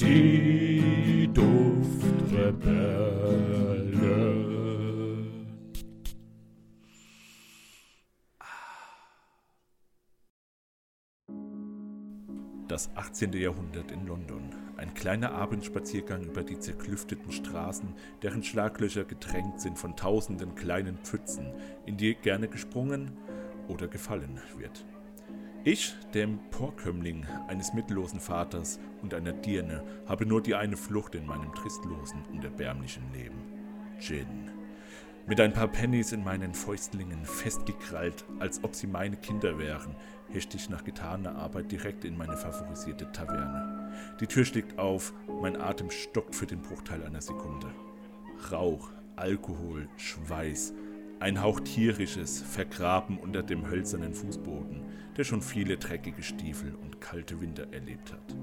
Die Duftrebelle. Das 18. Jahrhundert in London. Ein kleiner Abendspaziergang über die zerklüfteten Straßen, deren Schlaglöcher getränkt sind von tausenden kleinen Pfützen, in die gerne gesprungen oder gefallen wird. Ich, der Emporkömmling eines mittellosen Vaters und einer Dirne, habe nur die eine Flucht in meinem tristlosen und erbärmlichen Leben. Gin. Mit ein paar Pennies in meinen Fäustlingen festgekrallt, als ob sie meine Kinder wären, hechte ich nach getaner Arbeit direkt in meine favorisierte Taverne. Die Tür schlägt auf, mein Atem stockt für den Bruchteil einer Sekunde. Rauch, Alkohol, Schweiß, ein Hauch tierisches, vergraben unter dem hölzernen Fußboden, der schon viele dreckige Stiefel und kalte Winter erlebt hat.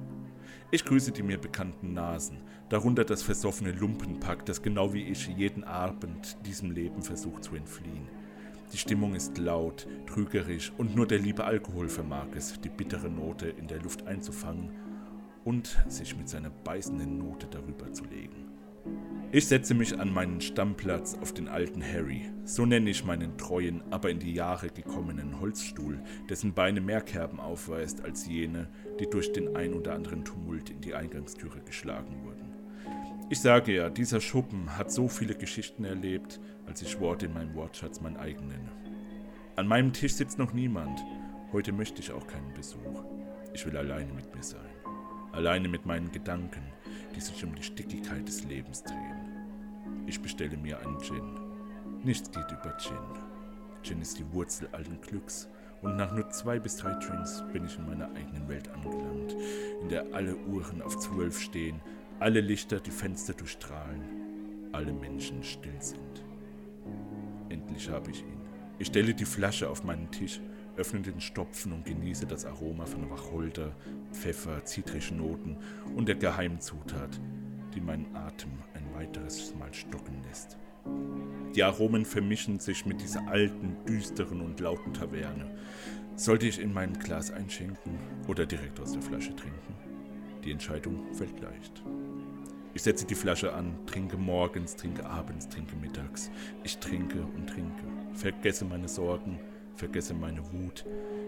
Ich grüße die mir bekannten Nasen, darunter das versoffene Lumpenpack, das genau wie ich jeden Abend diesem Leben versucht zu entfliehen. Die Stimmung ist laut, trügerisch und nur der liebe Alkohol vermag es, die bittere Note in der Luft einzufangen und sich mit seiner beißenden Note darüber zu legen. Ich setze mich an meinen Stammplatz auf den alten Harry, so nenne ich meinen treuen, aber in die Jahre gekommenen Holzstuhl, dessen Beine mehr Kerben aufweist als jene, die durch den ein oder anderen Tumult in die Eingangstüre geschlagen wurden. Ich sage ja, dieser Schuppen hat so viele Geschichten erlebt, als ich Worte in meinem Wortschatz mein eigen nenne. An meinem Tisch sitzt noch niemand. Heute möchte ich auch keinen Besuch. Ich will alleine mit mir sein. Alleine mit meinen Gedanken, die sich um die Stickigkeit des Lebens drehen. Ich bestelle mir einen Gin. Nichts geht über Gin. Gin ist die Wurzel allen Glücks. Und nach nur zwei bis drei Drinks bin ich in meiner eigenen Welt angelangt, in der alle Uhren auf zwölf stehen, alle Lichter die Fenster durchstrahlen, alle Menschen still sind. Endlich habe ich ihn. Ich stelle die Flasche auf meinen Tisch, öffne den Stopfen und genieße das Aroma von Wacholder, Pfeffer, zitrischen Noten und der geheimen Zutat, die meinen Atem ein weiteres Mal stocken lässt. Die Aromen vermischen sich mit dieser alten, düsteren und lauten Taverne. Sollte ich in mein Glas einschenken oder direkt aus der Flasche trinken? Die Entscheidung fällt leicht. Ich setze die Flasche an, trinke morgens, trinke abends, trinke mittags. Ich trinke und trinke, vergesse meine Sorgen, vergesse meine Wut.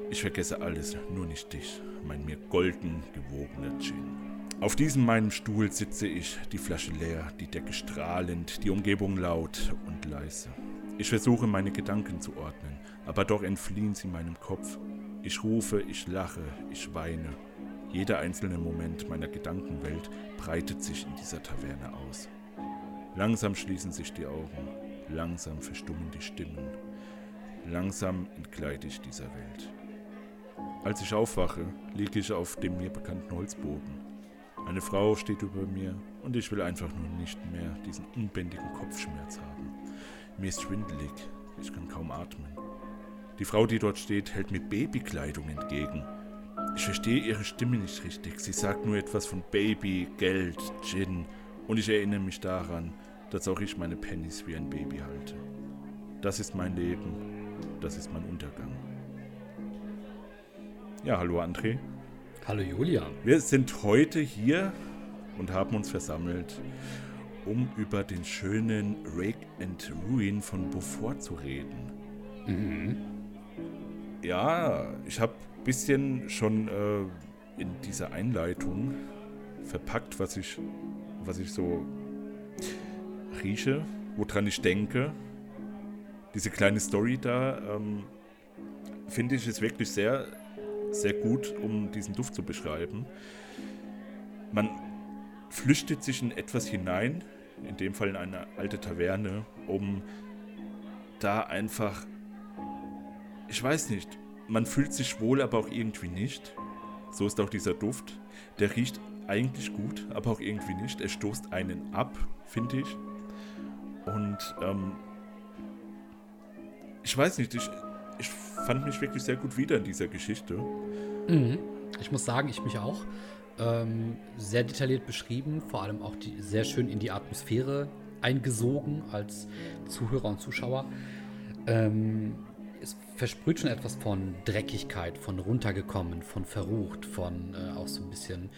Ich vergesse alles, nur nicht dich, mein mir golden gewogener Gin. Auf diesem meinem Stuhl sitze ich, die Flasche leer, die Decke strahlend, die Umgebung laut und leise. Ich versuche meine Gedanken zu ordnen, aber doch entfliehen sie meinem Kopf. Ich rufe, ich lache, ich weine. Jeder einzelne Moment meiner Gedankenwelt breitet sich in dieser Taverne aus. Langsam schließen sich die Augen, langsam verstummen die Stimmen. Langsam entgleite ich dieser Welt. Als ich aufwache, liege ich auf dem mir bekannten Holzboden. Eine Frau steht über mir und ich will einfach nur nicht mehr diesen unbändigen Kopfschmerz haben. Mir ist schwindelig, ich kann kaum atmen. Die Frau, die dort steht, hält mir Babykleidung entgegen. Ich verstehe ihre Stimme nicht richtig. Sie sagt nur etwas von Baby, Geld, Gin. Und ich erinnere mich daran, dass auch ich meine Pennies wie ein Baby halte. Das ist mein Leben. Das ist mein Untergang. Ja, hallo André. Hallo Julian. Wir sind heute hier und haben uns versammelt, um über den schönen Rake and Ruin von Beaufort zu reden. Mhm. Ja, ich habe ein bisschen schon äh, in dieser Einleitung verpackt, was ich, was ich so rieche, woran ich denke. Diese kleine Story da, ähm, finde ich, ist wirklich sehr, sehr gut, um diesen Duft zu beschreiben. Man flüchtet sich in etwas hinein, in dem Fall in eine alte Taverne, um da einfach, ich weiß nicht, man fühlt sich wohl, aber auch irgendwie nicht. So ist auch dieser Duft. Der riecht eigentlich gut, aber auch irgendwie nicht. Er stoßt einen ab, finde ich. Und ähm, ich weiß nicht, ich, ich fand mich wirklich sehr gut wieder in dieser Geschichte. Mhm. Ich muss sagen, ich mich auch. Ähm, sehr detailliert beschrieben, vor allem auch die, sehr schön in die Atmosphäre eingesogen als Zuhörer und Zuschauer. Ähm, es versprüht schon etwas von Dreckigkeit, von runtergekommen, von verrucht, von äh, auch so ein bisschen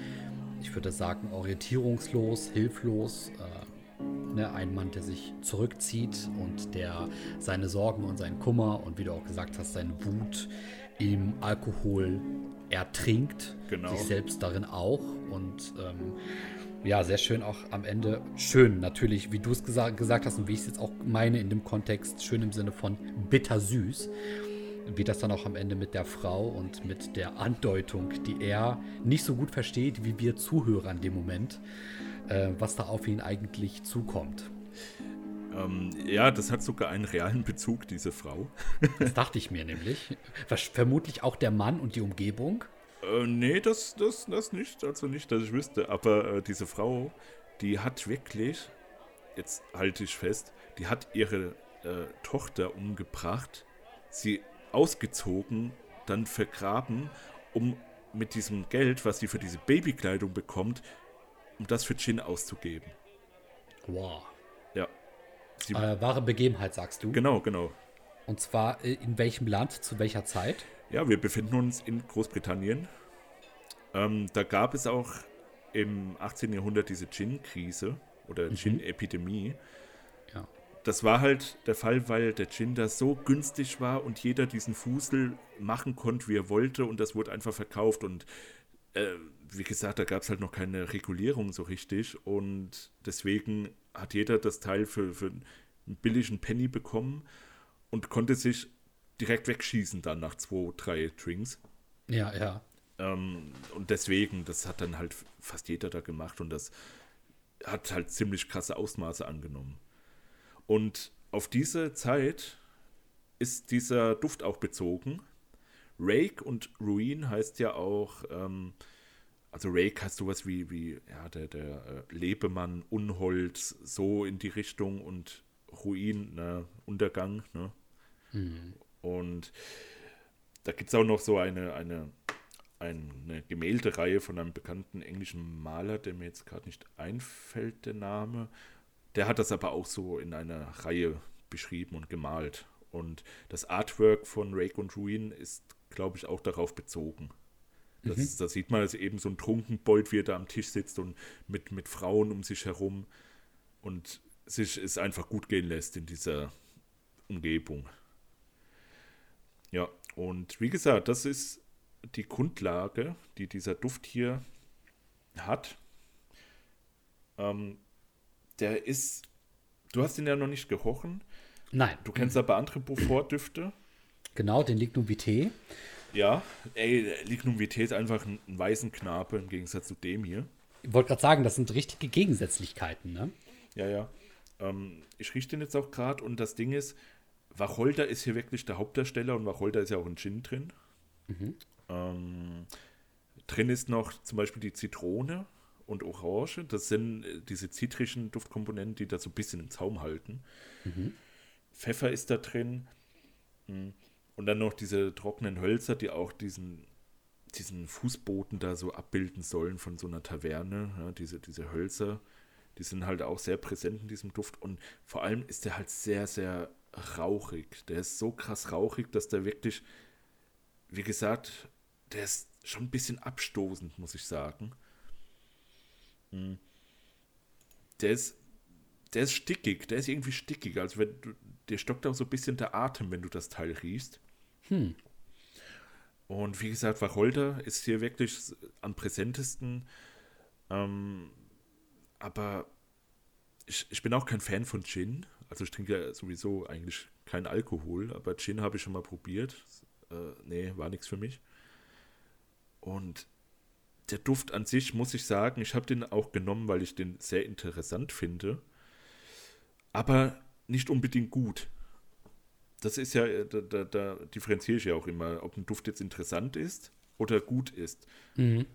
ich würde sagen, orientierungslos, hilflos. Äh, ne, ein Mann, der sich zurückzieht und der seine Sorgen und seinen Kummer und wie du auch gesagt hast, seine Wut im Alkohol ertrinkt. Genau. Sich selbst darin auch. Und ähm, ja, sehr schön auch am Ende. Schön, natürlich, wie du es gesa gesagt hast und wie ich es jetzt auch meine in dem Kontext, schön im Sinne von bittersüß. Wie das dann auch am Ende mit der Frau und mit der Andeutung, die er nicht so gut versteht, wie wir Zuhörer in dem Moment, äh, was da auf ihn eigentlich zukommt. Ähm, ja, das hat sogar einen realen Bezug, diese Frau. Das dachte ich mir nämlich. Vermutlich auch der Mann und die Umgebung. Äh, nee, das, das, das nicht. Also nicht, dass ich wüsste. Aber äh, diese Frau, die hat wirklich, jetzt halte ich fest, die hat ihre äh, Tochter umgebracht, sie ausgezogen, dann vergraben, um mit diesem Geld, was sie für diese Babykleidung bekommt, um das für Gin auszugeben. Wow. Sie, äh, wahre Begebenheit, sagst du? Genau, genau. Und zwar äh, in welchem Land, zu welcher Zeit? Ja, wir befinden uns in Großbritannien. Ähm, da gab es auch im 18. Jahrhundert diese Gin-Krise oder mhm. Gin-Epidemie. Ja. Das war halt der Fall, weil der Gin da so günstig war und jeder diesen Fusel machen konnte, wie er wollte und das wurde einfach verkauft und äh, wie gesagt, da gab es halt noch keine Regulierung so richtig und deswegen hat jeder das Teil für, für einen billigen Penny bekommen und konnte sich direkt wegschießen dann nach zwei, drei Drinks. Ja, ja. Ähm, und deswegen, das hat dann halt fast jeder da gemacht und das hat halt ziemlich krasse Ausmaße angenommen. Und auf diese Zeit ist dieser Duft auch bezogen. Rake und Ruin heißt ja auch, ähm, also Rake heißt sowas wie, wie ja, der, der äh, Lebemann, Unholz, so in die Richtung und Ruin, ne, Untergang, ne? Mhm. Und da gibt es auch noch so eine, eine, eine Gemäldereihe von einem bekannten englischen Maler, der mir jetzt gerade nicht einfällt, der Name. Der hat das aber auch so in einer Reihe beschrieben und gemalt. Und das Artwork von Rake und Ruin ist, glaube ich, auch darauf bezogen. Das, mhm. Da sieht man also eben so ein Trunkenbold, wie er da am Tisch sitzt und mit, mit Frauen um sich herum und sich es einfach gut gehen lässt in dieser Umgebung. Ja, und wie gesagt, das ist die Grundlage, die dieser Duft hier hat. Ähm, der ist, du hast ihn ja noch nicht gerochen. Nein. Du kennst aber andere Beaufort-Düfte. Genau, den Lignum Vitae. Ja, ey, Lignum Vitae ist einfach ein, ein weißen Knabe im Gegensatz zu dem hier. Ich wollte gerade sagen, das sind richtige Gegensätzlichkeiten, ne? Ja, ja. Ähm, ich rieche den jetzt auch gerade und das Ding ist, Wacholder ist hier wirklich der Hauptdarsteller und Wacholder ist ja auch ein Gin drin. Mhm. Ähm, drin ist noch zum Beispiel die Zitrone und Orange. Das sind äh, diese zitrischen Duftkomponenten, die da so ein bisschen im Zaum halten. Mhm. Pfeffer ist da drin. Dann noch diese trockenen Hölzer, die auch diesen, diesen Fußboden da so abbilden sollen von so einer Taverne. Ja, diese, diese Hölzer, die sind halt auch sehr präsent in diesem Duft. Und vor allem ist der halt sehr, sehr rauchig. Der ist so krass rauchig, dass der wirklich, wie gesagt, der ist schon ein bisschen abstoßend, muss ich sagen. Hm. Der ist, der ist stickig, der ist irgendwie stickig. Also wenn du, der stockt auch so ein bisschen der Atem, wenn du das Teil riechst. Hm. Und wie gesagt, Wacholder ist hier wirklich am präsentesten. Ähm, aber ich, ich bin auch kein Fan von Gin. Also ich trinke ja sowieso eigentlich keinen Alkohol, aber Gin habe ich schon mal probiert. Äh, nee, war nichts für mich. Und der Duft an sich, muss ich sagen, ich habe den auch genommen, weil ich den sehr interessant finde. Aber nicht unbedingt gut. Das ist ja, äh, da, da, da differenziere ich ja auch immer, ob ein Duft jetzt interessant ist oder gut ist. Mhm.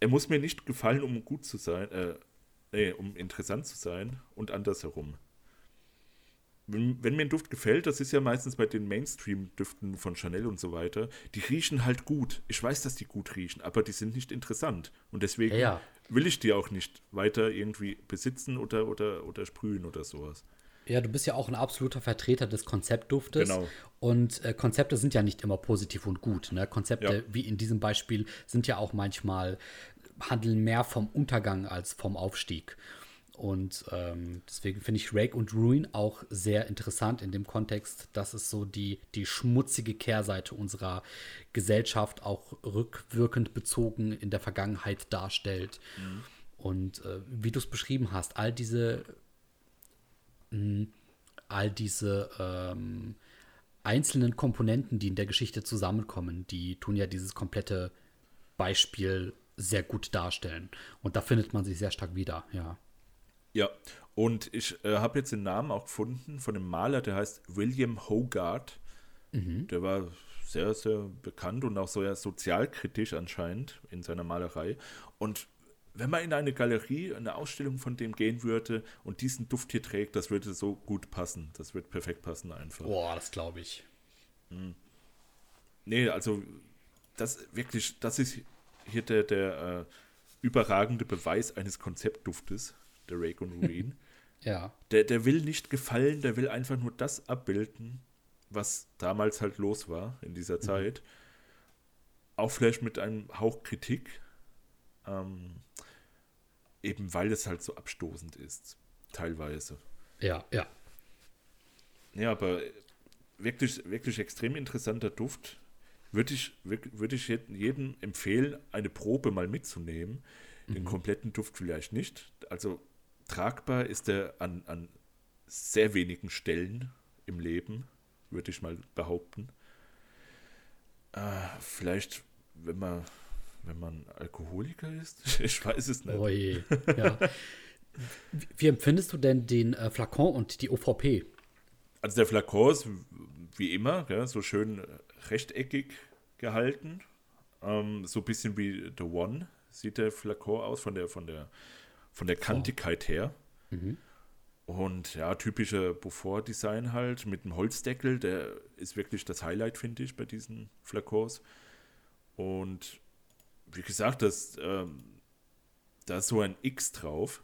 Er muss mir nicht gefallen, um gut zu sein, äh, nee, um interessant zu sein und andersherum wenn, wenn, mir ein Duft gefällt, das ist ja meistens bei den Mainstream-Düften von Chanel und so weiter, die riechen halt gut. Ich weiß, dass die gut riechen, aber die sind nicht interessant. Und deswegen ja, ja. will ich die auch nicht weiter irgendwie besitzen oder, oder, oder sprühen oder sowas. Ja, du bist ja auch ein absoluter Vertreter des Konzeptduftes. Genau. Und äh, Konzepte sind ja nicht immer positiv und gut. Ne? Konzepte, ja. wie in diesem Beispiel, sind ja auch manchmal handeln mehr vom Untergang als vom Aufstieg. Und ähm, deswegen finde ich Rake und Ruin auch sehr interessant in dem Kontext, dass es so die, die schmutzige Kehrseite unserer Gesellschaft auch rückwirkend bezogen in der Vergangenheit darstellt. Mhm. Und äh, wie du es beschrieben hast, all diese, mh, all diese ähm, einzelnen Komponenten, die in der Geschichte zusammenkommen, die tun ja dieses komplette Beispiel sehr gut darstellen. Und da findet man sich sehr stark wieder, ja. Ja, und ich äh, habe jetzt den Namen auch gefunden von einem Maler, der heißt William Hogarth. Mhm. Der war sehr, sehr bekannt und auch sehr sozialkritisch anscheinend in seiner Malerei. Und wenn man in eine Galerie, eine Ausstellung von dem gehen würde und diesen Duft hier trägt, das würde so gut passen. Das wird perfekt passen einfach. Boah, das glaube ich. Hm. Nee, also das wirklich, das ist hier der, der äh, überragende Beweis eines Konzeptduftes der Rake und Ruin. ja. Der, der will nicht gefallen, der will einfach nur das abbilden, was damals halt los war in dieser mhm. Zeit. Auch vielleicht mit einem Hauch Kritik. Ähm, eben weil es halt so abstoßend ist, teilweise. Ja, ja. Ja, aber wirklich, wirklich extrem interessanter Duft. Würde ich, würde ich jedem empfehlen, eine Probe mal mitzunehmen. Mhm. Den kompletten Duft vielleicht nicht. Also tragbar ist er an, an sehr wenigen Stellen im Leben, würde ich mal behaupten. Äh, vielleicht, wenn man, wenn man Alkoholiker ist, ich weiß es nicht. Oh je. Ja. Wie empfindest du denn den äh, Flakon und die OVP? Also der Flakon ist wie immer ja, so schön rechteckig gehalten. Ähm, so ein bisschen wie The One sieht der Flakon aus von der, von der von der Kantigkeit her. Mhm. Und ja, typische Beaufort-Design halt mit einem Holzdeckel, der ist wirklich das Highlight, finde ich, bei diesen Flakons. Und wie gesagt, das, ähm, da ist so ein X drauf.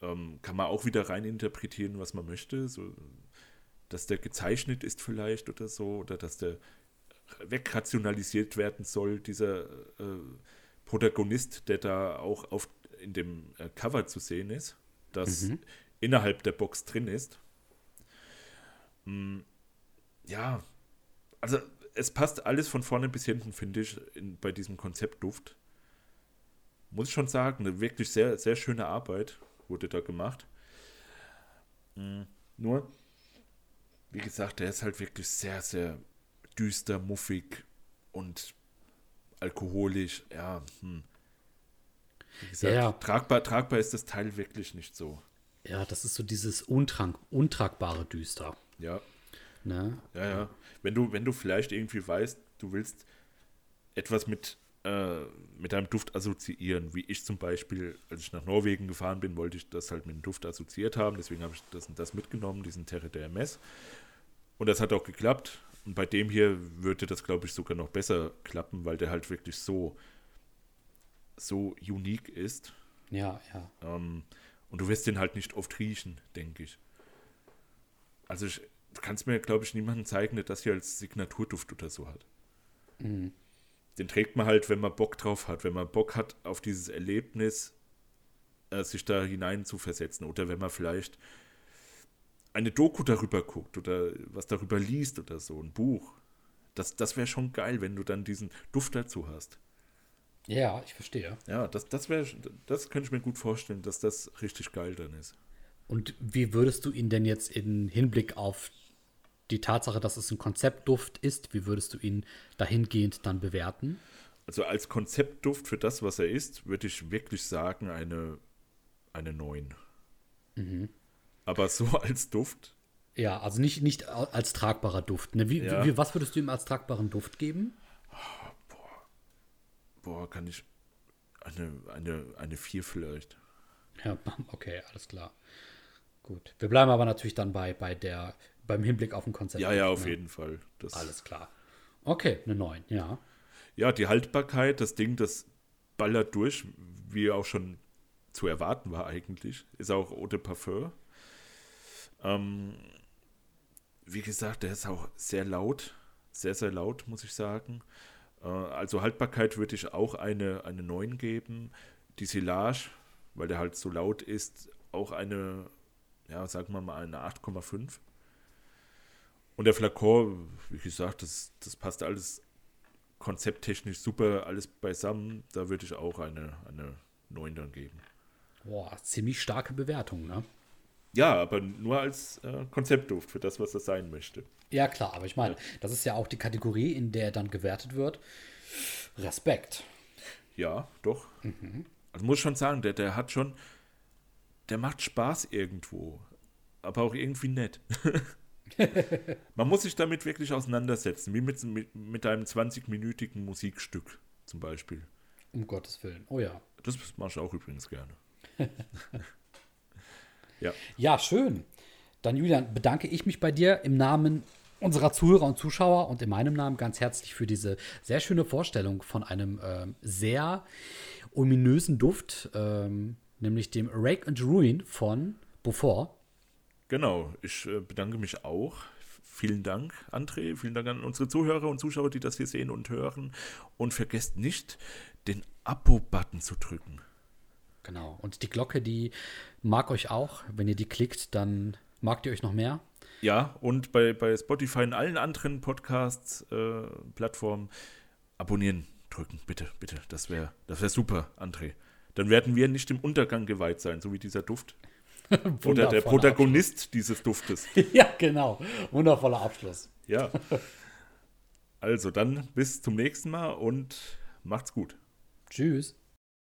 Ähm, kann man auch wieder rein interpretieren, was man möchte. So, dass der gezeichnet ist vielleicht oder so, oder dass der wegrationalisiert werden soll, dieser äh, Protagonist, der da auch auf in dem äh, Cover zu sehen ist, das mhm. innerhalb der Box drin ist. Hm, ja, also es passt alles von vorne bis hinten, finde ich, in, bei diesem Konzeptduft. Muss ich schon sagen, eine wirklich sehr, sehr schöne Arbeit wurde da gemacht. Hm, nur, wie gesagt, der ist halt wirklich sehr, sehr düster, muffig und alkoholisch. Ja, hm. Wie gesagt, ja, ja. Tragbar, tragbar ist das Teil wirklich nicht so. Ja, das ist so dieses untrank, untragbare Düster. Ja. Ne? Ja, ja. Wenn du, wenn du vielleicht irgendwie weißt, du willst etwas mit, äh, mit einem Duft assoziieren, wie ich zum Beispiel, als ich nach Norwegen gefahren bin, wollte ich das halt mit dem Duft assoziiert haben, deswegen habe ich das und das mitgenommen, diesen Terre de Hermes. Und das hat auch geklappt. Und bei dem hier würde das, glaube ich, sogar noch besser klappen, weil der halt wirklich so so unique ist. Ja, ja. Ähm, und du wirst den halt nicht oft riechen, denke ich. Also ich, du kannst mir, glaube ich, niemanden zeigen, der das hier als Signaturduft oder so hat. Mhm. Den trägt man halt, wenn man Bock drauf hat, wenn man Bock hat auf dieses Erlebnis, äh, sich da hinein zu versetzen. Oder wenn man vielleicht eine Doku darüber guckt oder was darüber liest oder so, ein Buch. Das, das wäre schon geil, wenn du dann diesen Duft dazu hast. Ja, ich verstehe. Ja, das, das wäre, das könnte ich mir gut vorstellen, dass das richtig geil dann ist. Und wie würdest du ihn denn jetzt in Hinblick auf die Tatsache, dass es ein Konzeptduft ist, wie würdest du ihn dahingehend dann bewerten? Also als Konzeptduft für das, was er ist, würde ich wirklich sagen, eine, eine 9. Mhm. Aber so als Duft. Ja, also nicht, nicht als tragbarer Duft. Ne? Wie, ja. wie, was würdest du ihm als tragbaren Duft geben? boah, kann ich eine, eine, eine 4 vielleicht. Ja, okay, alles klar. Gut. Wir bleiben aber natürlich dann bei, bei der, beim Hinblick auf den Konzept. Ja, ja, auf ne? jeden Fall. Das alles klar. Okay, eine 9, ja. Ja, die Haltbarkeit, das Ding, das ballert durch, wie auch schon zu erwarten war eigentlich. Ist auch Eau de Parfum. Ähm, wie gesagt, der ist auch sehr laut. Sehr, sehr laut, muss ich sagen. Äh, also Haltbarkeit würde ich auch eine, eine 9 geben. Die Silage, weil der halt so laut ist, auch eine, ja, sagen wir mal eine 8,5. Und der Flakon, wie gesagt, das, das passt alles konzepttechnisch super, alles beisammen. Da würde ich auch eine, eine 9 dann geben. Boah, ziemlich starke Bewertung, ne? Ja, aber nur als äh, Konzeptduft für das, was er sein möchte. Ja, klar, aber ich meine, das ist ja auch die Kategorie, in der dann gewertet wird. Respekt. Ja, doch. Mhm. Also muss schon sagen, der, der hat schon, der macht Spaß irgendwo, aber auch irgendwie nett. Man muss sich damit wirklich auseinandersetzen, wie mit, mit, mit einem 20-minütigen Musikstück zum Beispiel. Um Gottes Willen. Oh ja. Das mache ich auch übrigens gerne. ja. ja, schön. Dann, Julian, bedanke ich mich bei dir im Namen unserer Zuhörer und Zuschauer und in meinem Namen ganz herzlich für diese sehr schöne Vorstellung von einem äh, sehr ominösen Duft, ähm, nämlich dem Rake and Ruin von Beaufort. Genau, ich äh, bedanke mich auch. Vielen Dank, André. Vielen Dank an unsere Zuhörer und Zuschauer, die das hier sehen und hören. Und vergesst nicht, den Abo-Button zu drücken. Genau. Und die Glocke, die mag euch auch. Wenn ihr die klickt, dann magt ihr euch noch mehr. Ja, und bei, bei Spotify und allen anderen Podcast-Plattformen äh, abonnieren drücken, bitte, bitte. Das wäre das wär super, André. Dann werden wir nicht im Untergang geweiht sein, so wie dieser Duft. Oder der Protagonist Abschluss. dieses Duftes. ja, genau. Wundervoller Abschluss. Ja. Also dann bis zum nächsten Mal und macht's gut. Tschüss.